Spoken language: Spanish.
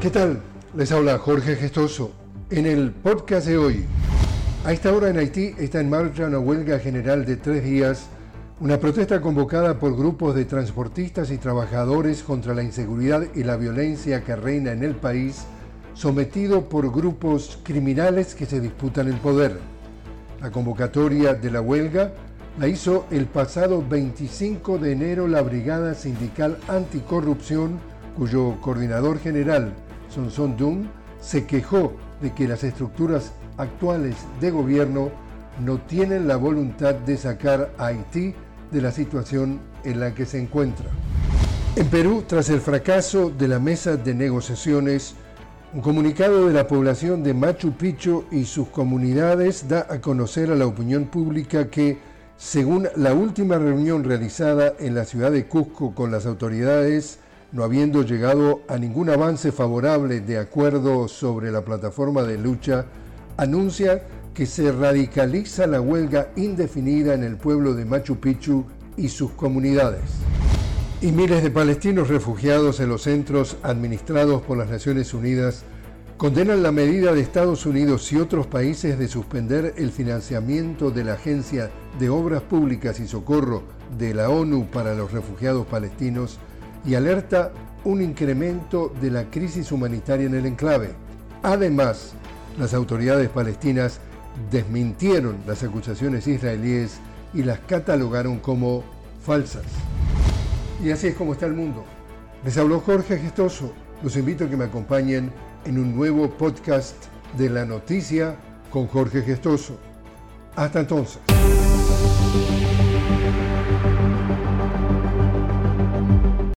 ¿Qué tal? Les habla Jorge Gestoso. En el podcast de hoy, a esta hora en Haití está en marcha una huelga general de tres días, una protesta convocada por grupos de transportistas y trabajadores contra la inseguridad y la violencia que reina en el país, sometido por grupos criminales que se disputan el poder. La convocatoria de la huelga la hizo el pasado 25 de enero la Brigada Sindical Anticorrupción, cuyo coordinador general, Dung, se quejó de que las estructuras actuales de gobierno no tienen la voluntad de sacar a Haití de la situación en la que se encuentra. En Perú, tras el fracaso de la mesa de negociaciones, un comunicado de la población de Machu Picchu y sus comunidades da a conocer a la opinión pública que según la última reunión realizada en la ciudad de Cusco con las autoridades, no habiendo llegado a ningún avance favorable de acuerdo sobre la plataforma de lucha, anuncia que se radicaliza la huelga indefinida en el pueblo de Machu Picchu y sus comunidades. Y miles de palestinos refugiados en los centros administrados por las Naciones Unidas condenan la medida de Estados Unidos y otros países de suspender el financiamiento de la Agencia de Obras Públicas y Socorro de la ONU para los refugiados palestinos y alerta un incremento de la crisis humanitaria en el enclave. Además, las autoridades palestinas desmintieron las acusaciones israelíes y las catalogaron como falsas. Y así es como está el mundo. Les habló Jorge Gestoso. Los invito a que me acompañen en un nuevo podcast de la noticia con Jorge Gestoso. Hasta entonces.